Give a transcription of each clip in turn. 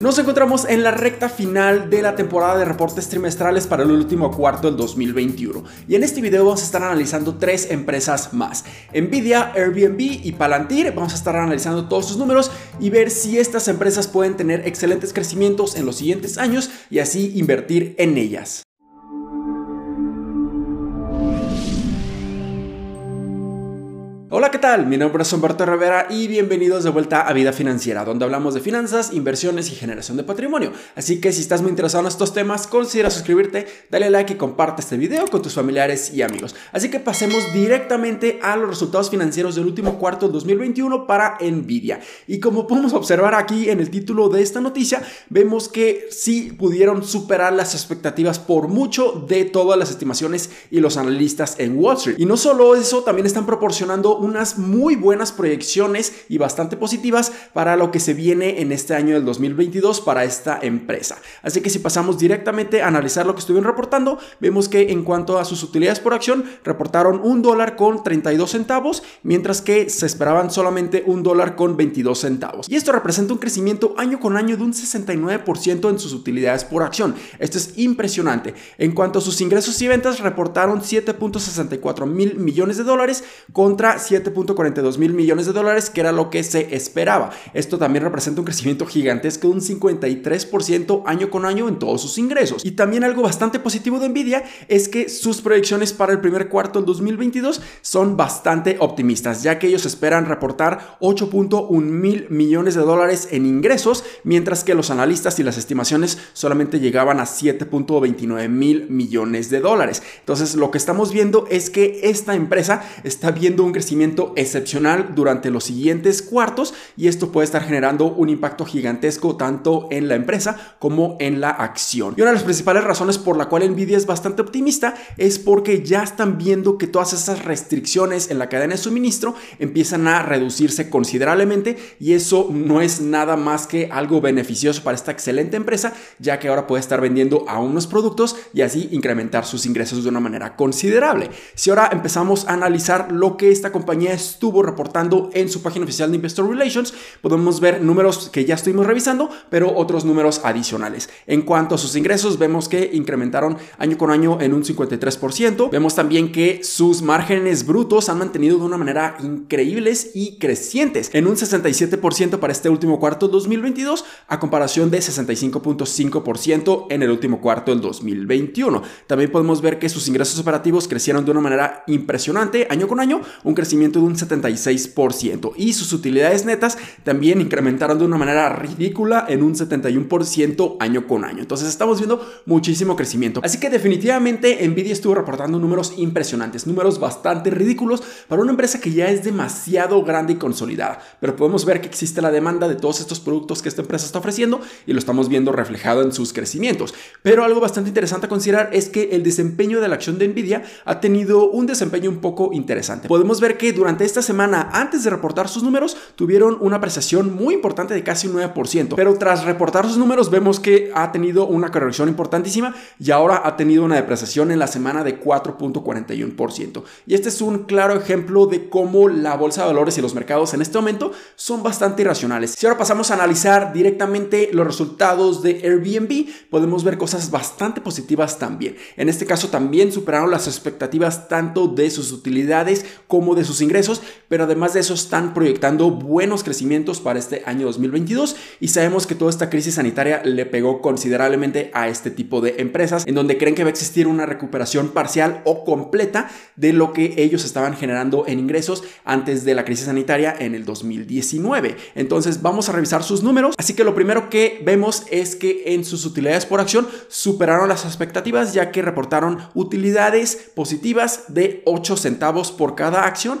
Nos encontramos en la recta final de la temporada de reportes trimestrales para el último cuarto del 2021 y en este video vamos a estar analizando tres empresas más, Nvidia, Airbnb y Palantir, vamos a estar analizando todos sus números y ver si estas empresas pueden tener excelentes crecimientos en los siguientes años y así invertir en ellas. Hola, ¿qué tal? Mi nombre es Humberto Rivera y bienvenidos de vuelta a Vida Financiera, donde hablamos de finanzas, inversiones y generación de patrimonio. Así que si estás muy interesado en estos temas, considera suscribirte, dale like y comparte este video con tus familiares y amigos. Así que pasemos directamente a los resultados financieros del último cuarto de 2021 para Nvidia. Y como podemos observar aquí en el título de esta noticia, vemos que sí pudieron superar las expectativas por mucho de todas las estimaciones y los analistas en Wall Street. Y no solo eso, también están proporcionando unas muy buenas proyecciones y bastante positivas para lo que se viene en este año del 2022 para esta empresa. Así que si pasamos directamente a analizar lo que estuvieron reportando, vemos que en cuanto a sus utilidades por acción, reportaron un dólar con 32 centavos, mientras que se esperaban solamente un dólar con 22 centavos. Y esto representa un crecimiento año con año de un 69% en sus utilidades por acción. Esto es impresionante. En cuanto a sus ingresos y ventas, reportaron 7.64 mil millones de dólares contra 7.42 mil millones de dólares, que era lo que se esperaba. Esto también representa un crecimiento gigantesco de un 53% año con año en todos sus ingresos. Y también algo bastante positivo de Nvidia es que sus proyecciones para el primer cuarto del 2022 son bastante optimistas, ya que ellos esperan reportar 8.1 mil millones de dólares en ingresos, mientras que los analistas y las estimaciones solamente llegaban a 7.29 mil millones de dólares. Entonces, lo que estamos viendo es que esta empresa está viendo un crecimiento excepcional durante los siguientes cuartos y esto puede estar generando un impacto gigantesco tanto en la empresa como en la acción. Y una de las principales razones por la cual Nvidia es bastante optimista es porque ya están viendo que todas esas restricciones en la cadena de suministro empiezan a reducirse considerablemente y eso no es nada más que algo beneficioso para esta excelente empresa ya que ahora puede estar vendiendo a unos productos y así incrementar sus ingresos de una manera considerable. Si ahora empezamos a analizar lo que esta compañía estuvo reportando en su página oficial de Investor Relations, podemos ver números que ya estuvimos revisando, pero otros números adicionales. En cuanto a sus ingresos, vemos que incrementaron año con año en un 53%. Vemos también que sus márgenes brutos han mantenido de una manera increíbles y crecientes, en un 67% para este último cuarto del 2022, a comparación de 65.5% en el último cuarto del 2021. También podemos ver que sus ingresos operativos crecieron de una manera impresionante año con año, un crecimiento de un 76% y sus utilidades netas también incrementaron de una manera ridícula en un 71% año con año. Entonces estamos viendo muchísimo crecimiento. Así que definitivamente Nvidia estuvo reportando números impresionantes, números bastante ridículos para una empresa que ya es demasiado grande y consolidada. Pero podemos ver que existe la demanda de todos estos productos que esta empresa está ofreciendo y lo estamos viendo reflejado en sus crecimientos. Pero algo bastante interesante a considerar es que el desempeño de la acción de Nvidia ha tenido un desempeño un poco interesante. Podemos ver que durante esta semana, antes de reportar sus números, tuvieron una apreciación muy importante de casi un 9%. Pero tras reportar sus números, vemos que ha tenido una corrección importantísima y ahora ha tenido una depreciación en la semana de 4.41%. Y este es un claro ejemplo de cómo la bolsa de valores y los mercados en este momento son bastante irracionales. Si ahora pasamos a analizar directamente los resultados de Airbnb, podemos ver cosas bastante positivas también. En este caso también superaron las expectativas tanto de sus utilidades como de sus ingresos, pero además de eso están proyectando buenos crecimientos para este año 2022 y sabemos que toda esta crisis sanitaria le pegó considerablemente a este tipo de empresas, en donde creen que va a existir una recuperación parcial o completa de lo que ellos estaban generando en ingresos antes de la crisis sanitaria en el 2019. Entonces vamos a revisar sus números, así que lo primero que vemos es que en sus utilidades por acción superaron las expectativas ya que reportaron utilidades positivas de 8 centavos por cada acción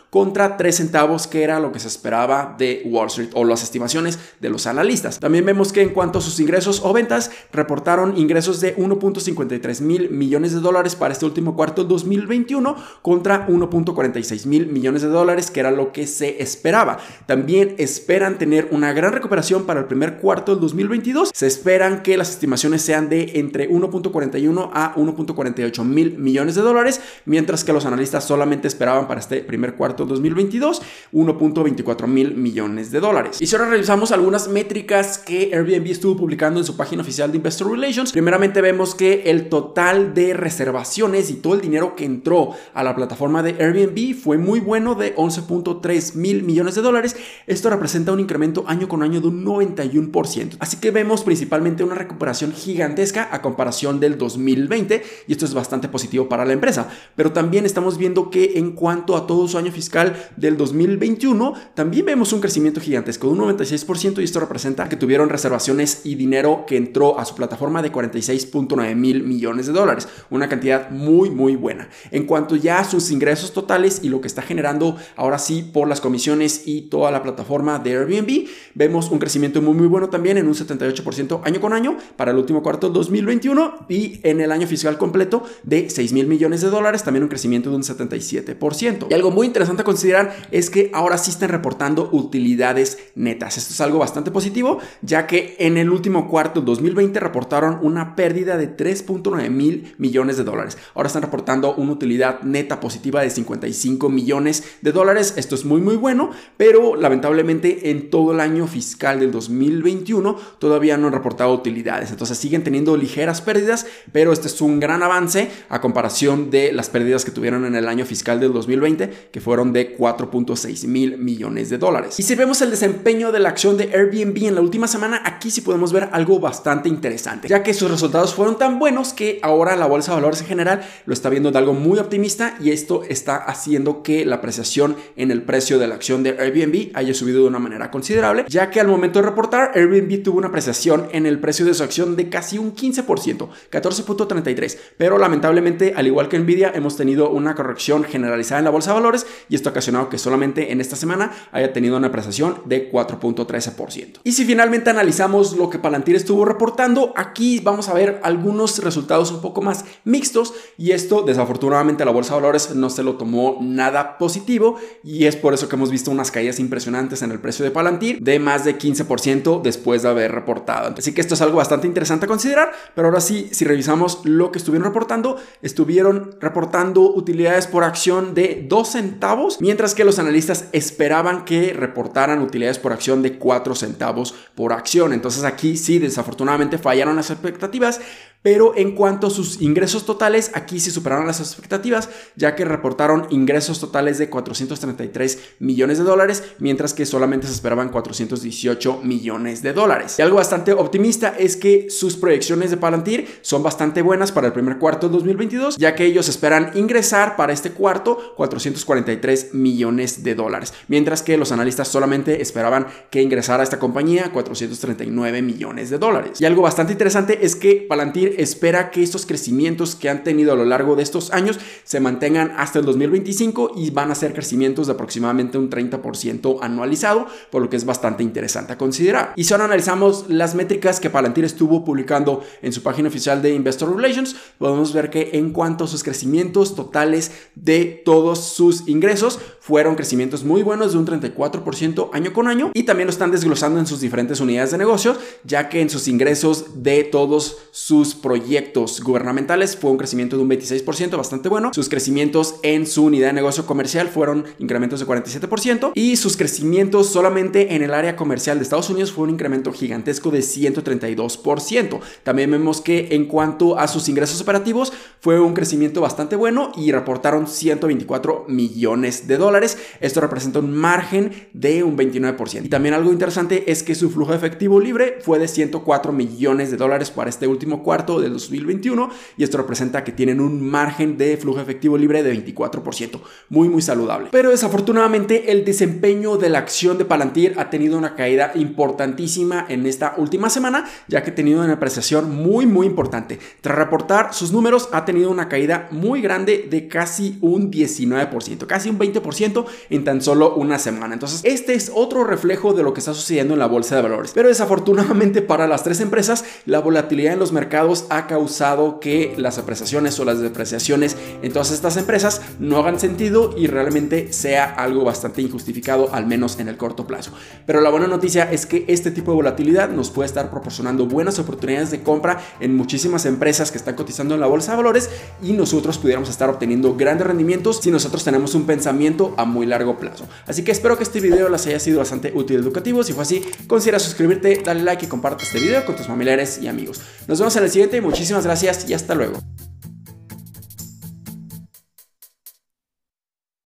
contra 3 centavos que era lo que se esperaba de Wall Street o las estimaciones de los analistas. También vemos que en cuanto a sus ingresos o ventas, reportaron ingresos de 1.53 mil millones de dólares para este último cuarto del 2021 contra 1.46 mil millones de dólares que era lo que se esperaba. También esperan tener una gran recuperación para el primer cuarto del 2022. Se esperan que las estimaciones sean de entre 1.41 a 1.48 mil millones de dólares, mientras que los analistas solamente esperaban para este primer cuarto cuarto 2022, 1.24 mil millones de dólares. Y si ahora revisamos algunas métricas que Airbnb estuvo publicando en su página oficial de Investor Relations, primeramente vemos que el total de reservaciones y todo el dinero que entró a la plataforma de Airbnb fue muy bueno de 11.3 mil millones de dólares. Esto representa un incremento año con año de un 91%. Así que vemos principalmente una recuperación gigantesca a comparación del 2020 y esto es bastante positivo para la empresa. Pero también estamos viendo que en cuanto a todo su año fiscal del 2021, también vemos un crecimiento gigantesco de un 96% y esto representa que tuvieron reservaciones y dinero que entró a su plataforma de 46.9 mil millones de dólares, una cantidad muy muy buena. En cuanto ya a sus ingresos totales y lo que está generando ahora sí por las comisiones y toda la plataforma de Airbnb, vemos un crecimiento muy muy bueno también en un 78% año con año para el último cuarto 2021 y en el año fiscal completo de 6 mil millones de dólares, también un crecimiento de un 77%. Y algo muy interesante a considerar es que ahora sí están reportando utilidades netas. Esto es algo bastante positivo, ya que en el último cuarto 2020 reportaron una pérdida de 3.9 mil millones de dólares. Ahora están reportando una utilidad neta positiva de 55 millones de dólares. Esto es muy muy bueno, pero lamentablemente en todo el año fiscal del 2021 todavía no han reportado utilidades. Entonces siguen teniendo ligeras pérdidas, pero este es un gran avance a comparación de las pérdidas que tuvieron en el año fiscal del 2020, que fueron de 4.6 mil millones de dólares. Y si vemos el desempeño de la acción de Airbnb en la última semana, aquí sí podemos ver algo bastante interesante, ya que sus resultados fueron tan buenos que ahora la bolsa de valores en general lo está viendo de algo muy optimista y esto está haciendo que la apreciación en el precio de la acción de Airbnb haya subido de una manera considerable, ya que al momento de reportar Airbnb tuvo una apreciación en el precio de su acción de casi un 15%, 14.33, pero lamentablemente al igual que Nvidia hemos tenido una corrección generalizada en la bolsa de valores y esto ha ocasionado que solamente en esta semana haya tenido una apreciación de 4.13%. Y si finalmente analizamos lo que Palantir estuvo reportando, aquí vamos a ver algunos resultados un poco más mixtos y esto desafortunadamente la bolsa de valores no se lo tomó nada positivo y es por eso que hemos visto unas caídas impresionantes en el precio de Palantir de más de 15% después de haber reportado. Así que esto es algo bastante interesante a considerar, pero ahora sí, si revisamos lo que estuvieron reportando, estuvieron reportando utilidades por acción de 2 centavos, mientras que los analistas esperaban que reportaran utilidades por acción de 4 centavos por acción. Entonces aquí sí, desafortunadamente fallaron las expectativas, pero en cuanto a sus ingresos totales, aquí sí superaron las expectativas, ya que reportaron ingresos totales de 433 millones de dólares, mientras que solamente se esperaban 418 millones de dólares. Y algo bastante optimista es que sus proyecciones de Palantir son bastante buenas para el primer cuarto de 2022, ya que ellos esperan ingresar para este cuarto 443 millones de dólares, mientras que los analistas solamente esperaban que ingresara a esta compañía 439 millones de dólares. Y algo bastante interesante es que Palantir espera que estos crecimientos que han tenido a lo largo de estos años se mantengan hasta el 2025 y van a ser crecimientos de aproximadamente un 30% anualizado, por lo que es bastante interesante a considerar. Y si ahora analizamos las métricas que Palantir estuvo publicando en su página oficial de Investor Relations, podemos ver que en cuanto a sus crecimientos totales de todos sus ingresos, fueron crecimientos muy buenos de un 34% año con año y también lo están desglosando en sus diferentes unidades de negocios, ya que en sus ingresos de todos sus proyectos gubernamentales fue un crecimiento de un 26%, bastante bueno. Sus crecimientos en su unidad de negocio comercial fueron incrementos de 47% y sus crecimientos solamente en el área comercial de Estados Unidos fue un incremento gigantesco de 132%. También vemos que en cuanto a sus ingresos operativos fue un crecimiento bastante bueno y reportaron 124 millones de dólares esto representa un margen de un 29%. Y también algo interesante es que su flujo efectivo libre fue de 104 millones de dólares para este último cuarto del 2021 y esto representa que tienen un margen de flujo efectivo libre de 24%. Muy, muy saludable. Pero desafortunadamente el desempeño de la acción de Palantir ha tenido una caída importantísima en esta última semana, ya que ha tenido una apreciación muy, muy importante. Tras reportar sus números, ha tenido una caída muy grande de casi un 19%, casi un 20% en tan solo una semana. Entonces, este es otro reflejo de lo que está sucediendo en la bolsa de valores. Pero desafortunadamente para las tres empresas, la volatilidad en los mercados ha causado que las apreciaciones o las depreciaciones en todas estas empresas no hagan sentido y realmente sea algo bastante injustificado, al menos en el corto plazo. Pero la buena noticia es que este tipo de volatilidad nos puede estar proporcionando buenas oportunidades de compra en muchísimas empresas que están cotizando en la bolsa de valores y nosotros pudiéramos estar obteniendo grandes rendimientos si nosotros tenemos un pensamiento a muy largo plazo. Así que espero que este video les haya sido bastante útil y educativo. Si fue así, considera suscribirte, dale like y comparte este video con tus familiares y amigos. Nos vemos en el siguiente, Muchísimas gracias y hasta luego.